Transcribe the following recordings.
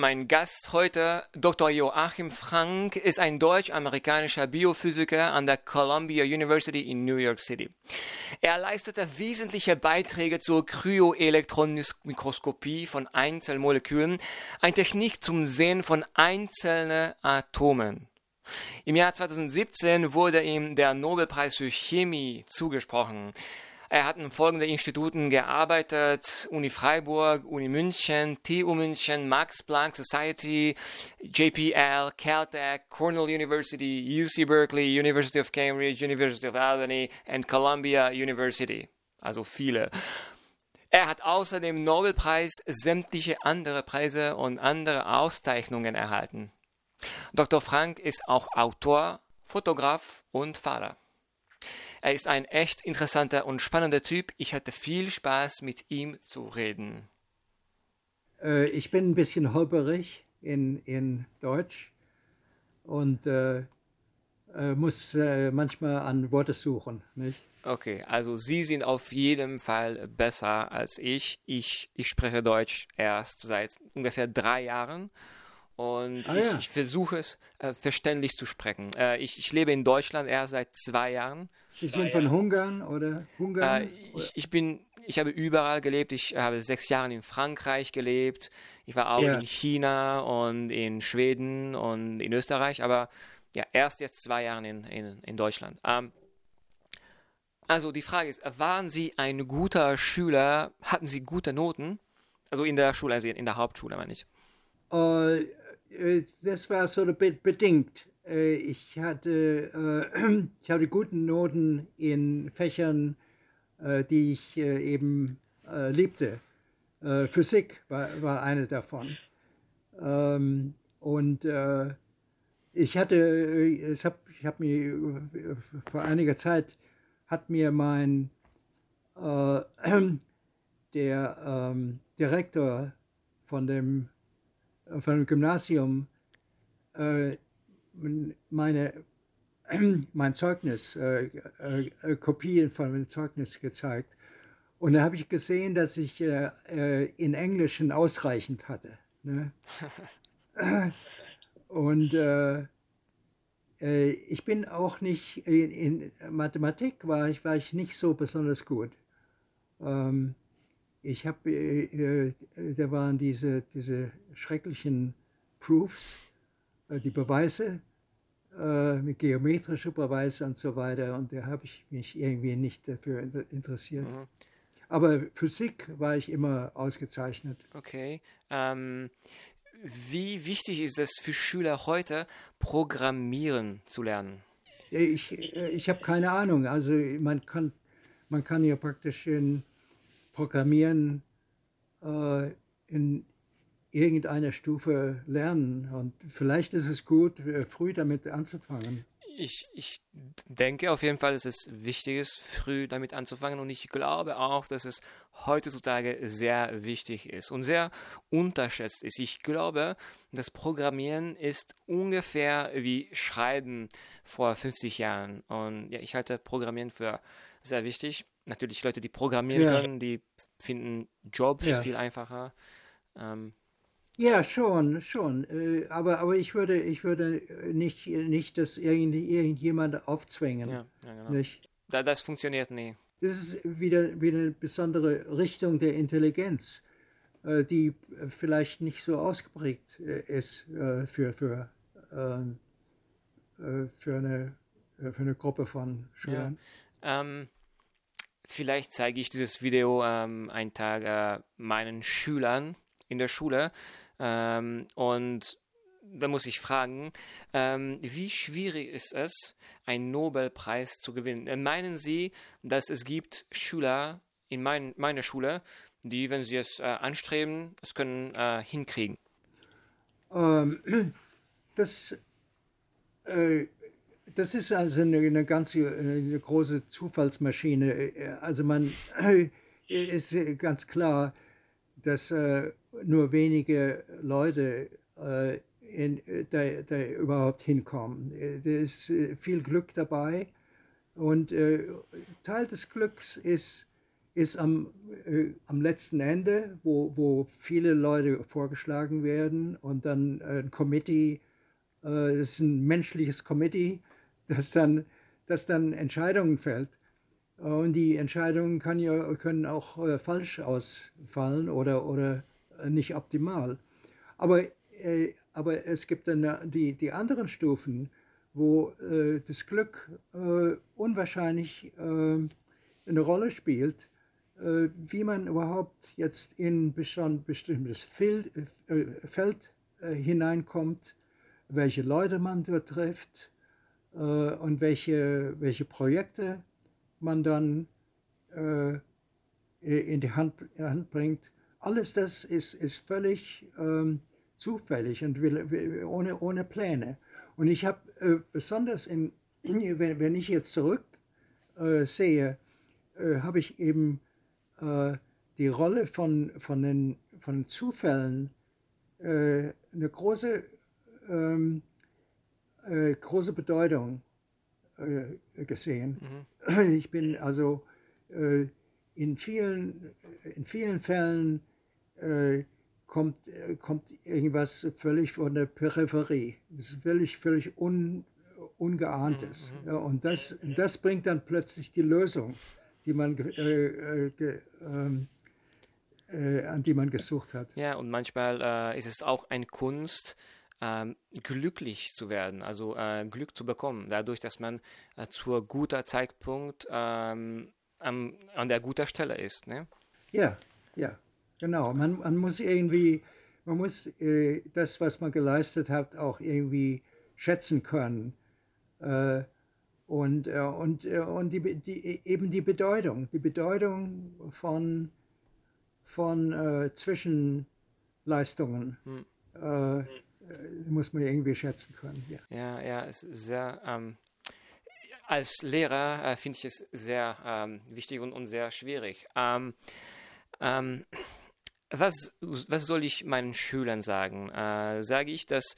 Mein Gast heute, Dr. Joachim Frank, ist ein deutsch-amerikanischer Biophysiker an der Columbia University in New York City. Er leistete wesentliche Beiträge zur Kryoelektronenmikroskopie von Einzelmolekülen, eine Technik zum Sehen von einzelnen Atomen. Im Jahr 2017 wurde ihm der Nobelpreis für Chemie zugesprochen. Er hat in folgenden Instituten gearbeitet: Uni Freiburg, Uni München, TU München, Max Planck Society, JPL, Caltech, Cornell University, UC Berkeley, University of Cambridge, University of Albany und Columbia University. Also viele. Er hat außerdem Nobelpreis, sämtliche andere Preise und andere Auszeichnungen erhalten. Dr. Frank ist auch Autor, Fotograf und Vater. Er ist ein echt interessanter und spannender Typ. Ich hatte viel Spaß, mit ihm zu reden. Äh, ich bin ein bisschen holperig in, in Deutsch und äh, äh, muss äh, manchmal an Worte suchen. Nicht? Okay, also Sie sind auf jeden Fall besser als ich. Ich, ich spreche Deutsch erst seit ungefähr drei Jahren und ah, ich, ja. ich, versuche es äh, verständlich zu sprechen. Äh, ich, ich, lebe in Deutschland erst seit zwei Jahren. Sie sind von Ungarn oder Ungarn? Äh, ich, ich, bin, ich habe überall gelebt. Ich habe sechs Jahre in Frankreich gelebt. Ich war auch ja. in China und in Schweden und in Österreich. Aber ja, erst jetzt zwei Jahre in, in, in Deutschland. Ähm, also die Frage ist, waren Sie ein guter Schüler? Hatten Sie gute Noten? Also in der Schule, also in der Hauptschule, meine ich. Uh, äh, das war so bedingt. Äh, ich hatte, äh, ich hatte gute Noten in Fächern, die ich eben liebte. Physik war, war eine davon. Ähm, und ich hatte, ich habe ich hab mir vor einiger Zeit hat mir mein äh, der ähm, Direktor von dem von dem Gymnasium äh, meine, mein Zeugnis, äh, äh, Kopien von meinem Zeugnis gezeigt. Und da habe ich gesehen, dass ich äh, äh, in Englischen ausreichend hatte. Ne? Und äh, ich bin auch nicht, in, in, Mathematik war ich, war ich nicht so besonders gut. Ähm, ich habe, äh, äh, da waren diese, diese schrecklichen Proofs, äh, die Beweise, äh, mit geometrischen Beweisen und so weiter. Und da habe ich mich irgendwie nicht dafür interessiert. Mhm. Aber Physik war ich immer ausgezeichnet. Okay. Ähm, wie wichtig ist es für Schüler heute, Programmieren zu lernen? Ich, äh, ich habe keine Ahnung. Also man kann, man kann ja praktisch in Programmieren äh, in irgendeiner Stufe lernen. Und vielleicht ist es gut, äh, früh damit anzufangen. Ich, ich denke auf jeden Fall, dass es wichtig ist, früh damit anzufangen. Und ich glaube auch, dass es heutzutage sehr wichtig ist und sehr unterschätzt ist. Ich glaube, das Programmieren ist ungefähr wie Schreiben vor 50 Jahren. Und ja, ich halte Programmieren für sehr wichtig natürlich Leute, die programmieren ja. können, die finden Jobs ja. viel einfacher. Ähm, ja, schon, schon. Äh, aber, aber ich würde, ich würde nicht, nicht das irgend, irgendjemand aufzwängen. Ja, ja genau. Nicht? Da, das funktioniert nie. Das ist wieder, wieder eine besondere Richtung der Intelligenz, äh, die vielleicht nicht so ausgeprägt äh, ist für, für, ähm, für, eine, für eine Gruppe von Schülern. Ja. Ähm, vielleicht zeige ich dieses Video ähm, einen Tag äh, meinen Schülern in der Schule ähm, und da muss ich fragen, ähm, wie schwierig ist es, einen Nobelpreis zu gewinnen? Äh, meinen Sie, dass es gibt Schüler in mein, meiner Schule, die, wenn sie es äh, anstreben, es können äh, hinkriegen? Ähm, das äh, das ist also eine, eine ganz eine große Zufallsmaschine. Also man ist ganz klar, dass äh, nur wenige Leute äh, in, da, da, überhaupt hinkommen. Da ist äh, viel Glück dabei und äh, Teil des Glücks ist ist am, äh, am letzten Ende, wo, wo viele Leute vorgeschlagen werden und dann ein Committee, äh, das ist ein menschliches Committee, das dann, das dann Entscheidungen fällt. Und die Entscheidungen kann ja, können auch äh, falsch ausfallen oder, oder nicht optimal. Aber, äh, aber es gibt dann die, die anderen Stufen, wo äh, das Glück äh, unwahrscheinlich äh, eine Rolle spielt, äh, wie man überhaupt jetzt in ein bestimmtes äh, Feld hineinkommt, welche Leute man dort trifft und welche, welche Projekte man dann in die Hand, Hand bringt. Alles das ist, ist völlig ähm, zufällig und will, ohne, ohne Pläne. Und ich habe äh, besonders, in, wenn, wenn, ich jetzt zurück äh, sehe, äh, habe ich eben äh, die Rolle von, von, den, von Zufällen äh, eine große, ähm, äh, große Bedeutung gesehen. Mhm. Ich bin also in, vielen, in vielen Fällen kommt, äh, kommt irgendwas völlig von der Peripherie. Das ist völlig, völlig un, Ungeahntes. Mhm. Ja, und das, das bringt dann plötzlich die Lösung, die man, äh, äh, ähm, äh, an die man gesucht hat. Ja, und manchmal äh, ist es auch eine Kunst, ähm, glücklich zu werden, also äh, Glück zu bekommen, dadurch, dass man zur guter Zeitpunkt ähm, am, an der guten Stelle ist. Ne? Ja, ja. Genau, man, man muss irgendwie, man muss äh, das, was man geleistet hat, auch irgendwie schätzen können. Äh, und äh, und, äh, und die, die, eben die Bedeutung, die Bedeutung von, von äh, Zwischenleistungen. Hm. Äh, muss man irgendwie schätzen können. Ja, ja, ja es ist sehr. Ähm als Lehrer finde ich es sehr ähm, wichtig und, und, sehr schwierig. Ähm, ähm, was, was soll ich meinen Schülern sagen? Äh, sage ich, dass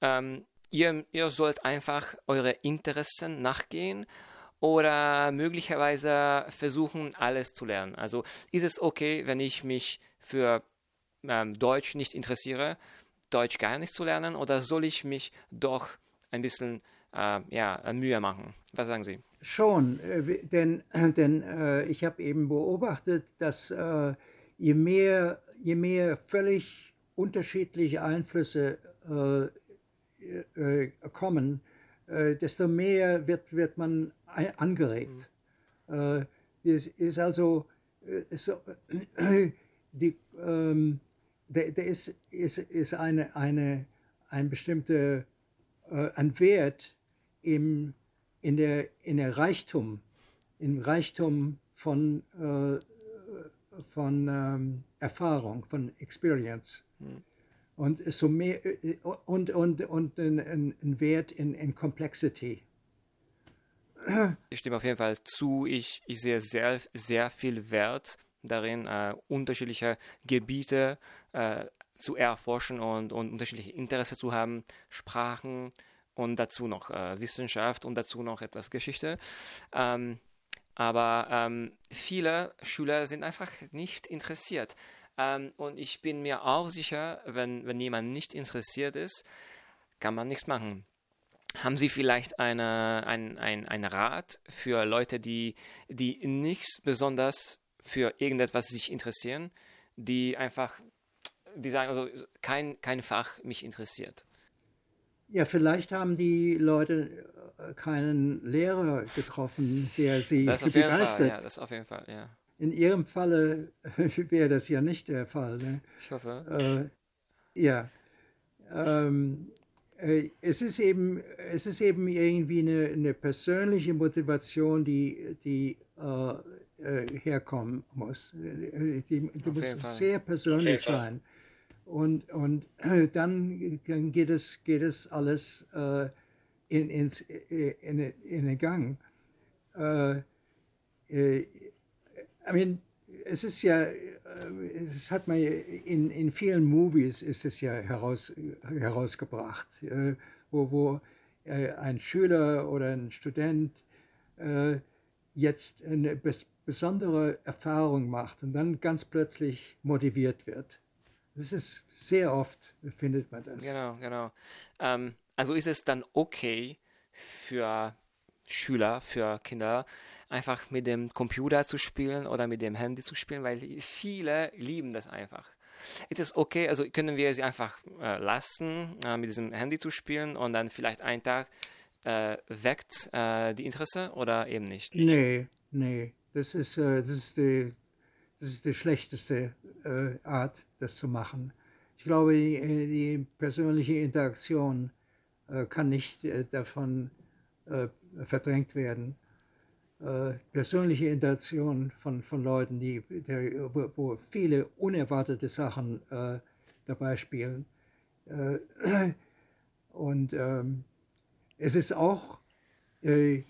ähm, ihr, ihr sollt einfach eure Interessen nachgehen oder möglicherweise versuchen, alles zu lernen. Also ist es okay, wenn ich mich für ähm, Deutsch nicht interessiere, Deutsch gar nicht zu lernen, oder soll ich mich doch ein bisschen äh, ja, Mühe machen? Was sagen Sie? Schon, äh, denn, denn äh, ich habe eben beobachtet, dass äh, je mehr, je mehr völlig unterschiedliche Einflüsse äh, äh, kommen, äh, desto mehr wird, wird man angeregt. Mhm. es ist also so, die, ähm, der, der ist, ist, ist eine, eine, ein bestimmter äh, ein Wert im, in, der, in der Reichtum, im Reichtum von äh, von ähm, Erfahrung, von Experience. Hm. Und so mehr äh, und, und, und ein, ein Wert in, in Complexity. Ich stimme auf jeden Fall zu. Ich, ich sehe sehr, sehr viel Wert darin, äh, unterschiedliche Gebiete äh, zu erforschen und, und unterschiedliche Interessen zu haben, Sprachen und dazu noch äh, Wissenschaft und dazu noch etwas Geschichte. Ähm, aber ähm, viele Schüler sind einfach nicht interessiert. Ähm, und ich bin mir auch sicher, wenn, wenn jemand nicht interessiert ist, kann man nichts machen. Haben Sie vielleicht eine, ein, ein, ein Rat für Leute, die, die nichts besonders für irgendetwas sich interessieren, die einfach, die sagen, also kein, kein Fach mich interessiert? Ja, vielleicht haben die Leute keinen Lehrer getroffen, der sie das begeistert. Ja, das auf jeden Fall, ja. In Ihrem Falle wäre das ja nicht der Fall. Ne? Ich hoffe. Äh, ja. Ähm, äh, es, ist eben, es ist eben irgendwie eine, eine persönliche Motivation, die, die äh, äh herkommen muss. Die, die muss sehr persönlich sein. Und, und dann, dann geht, es, geht es alles äh, in, ins, in, in den Gang. Äh, äh, I mean, es ist ja, äh, es hat man in, in vielen Movies ist es ja heraus, herausgebracht, äh, wo, wo äh, ein Schüler oder ein Student äh, jetzt eine besondere Erfahrung macht und dann ganz plötzlich motiviert wird. Das ist sehr oft, findet man das. Genau, genau. Ähm, also ist es dann okay für Schüler, für Kinder, einfach mit dem Computer zu spielen oder mit dem Handy zu spielen, weil viele lieben das einfach. Ist es okay, also können wir sie einfach äh, lassen, äh, mit diesem Handy zu spielen und dann vielleicht einen Tag äh, weckt äh, die Interesse oder eben nicht? Nee, nee. Das ist, äh, das ist, die, das ist die schlechteste äh, Art, das zu machen. Ich glaube, die, die persönliche Interaktion kann nicht davon verdrängt werden. persönliche Interaktion von, von Leuten, die, der, wo, viele unerwartete Sachen dabei spielen. und ähm, es ist auch, äh,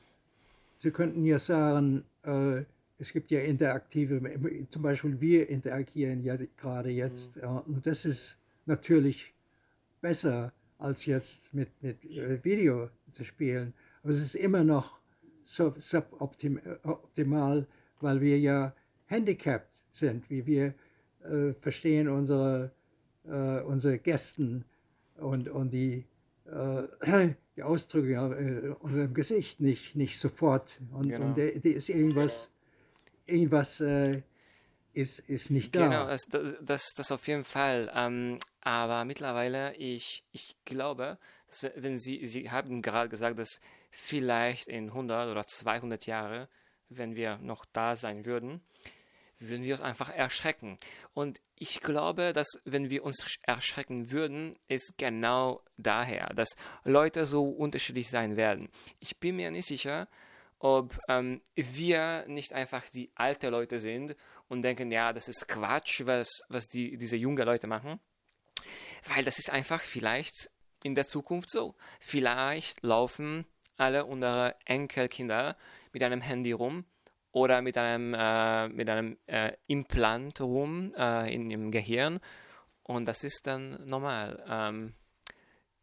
Sie könnten ja sagen, äh, es gibt ja interaktive, zum Beispiel wir interagieren ja gerade jetzt. Mhm. Ja, und das ist natürlich besser, als jetzt mit, mit äh, Video zu spielen. Aber es ist immer noch suboptimal, weil wir ja handicapped sind, wie wir äh, verstehen unsere, äh, unsere Gästen und, und die äh, die Ausdrücke äh, unserem Gesicht nicht, nicht sofort. Und, genau. und die ist irgendwas, irgendwas äh, ist, ist nicht da. Genau, das, das, das auf jeden Fall. Ähm, aber mittlerweile, ich, ich glaube, dass wenn Sie, Sie haben gerade gesagt, dass vielleicht in 100 oder 200 Jahren, wenn wir noch da sein würden, würden wir uns einfach erschrecken. Und ich glaube, dass wenn wir uns erschrecken würden, ist genau daher, dass Leute so unterschiedlich sein werden. Ich bin mir nicht sicher, ob ähm, wir nicht einfach die alten Leute sind und denken, ja, das ist Quatsch, was, was die, diese jungen Leute machen. Weil das ist einfach vielleicht in der Zukunft so. Vielleicht laufen alle unsere Enkelkinder mit einem Handy rum oder mit einem, äh, mit einem äh, Implant rum äh, in dem Gehirn und das ist dann normal. Ähm,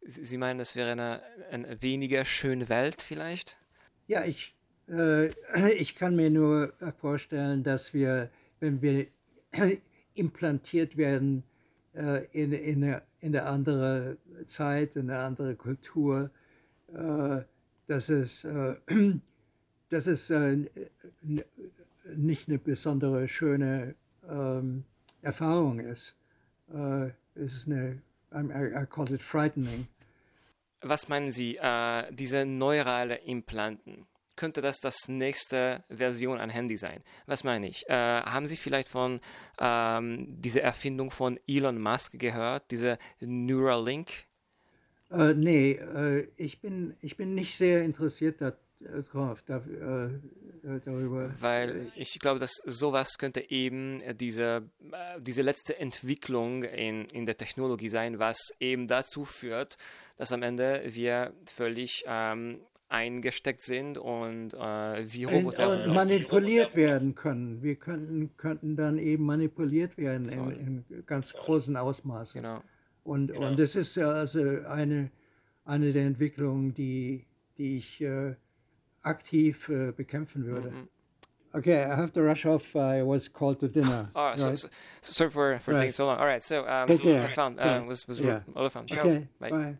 Sie meinen, das wäre eine, eine weniger schöne Welt vielleicht? Ja, ich, ich kann mir nur vorstellen, dass wir, wenn wir implantiert werden äh, in, in, eine, in eine andere Zeit, in eine andere Kultur, äh, dass es dass es äh, nicht eine besondere schöne ähm, Erfahrung ist. Äh, es ist eine, I, call it frightening. Was meinen Sie, äh, diese neurale Implanten? Könnte das das nächste Version an Handy sein? Was meine ich? Äh, haben Sie vielleicht von ähm, dieser Erfindung von Elon Musk gehört, diese Neuralink? Äh, nee, äh, ich, bin, ich bin nicht sehr interessiert daran drauf, da, äh, äh, darüber. Weil ich glaube, dass sowas könnte eben diese, äh, diese letzte Entwicklung in, in der Technologie sein, was eben dazu führt, dass am Ende wir völlig ähm, eingesteckt sind und äh, wie Roboter und manipuliert werden können. Wir könnten, könnten dann eben manipuliert werden in, in ganz großen Ausmaßen. Genau. Und, genau. und das ist ja also eine, eine der Entwicklungen, die, die ich äh, aktiv äh, bekämpfen würde. -hmm. Okay, I have to rush off. I was called to dinner. Oh, right? so, so, sorry for, for right. taking so long. All right, so um. I found uh, was was yeah. all I found. Okay, bye. bye.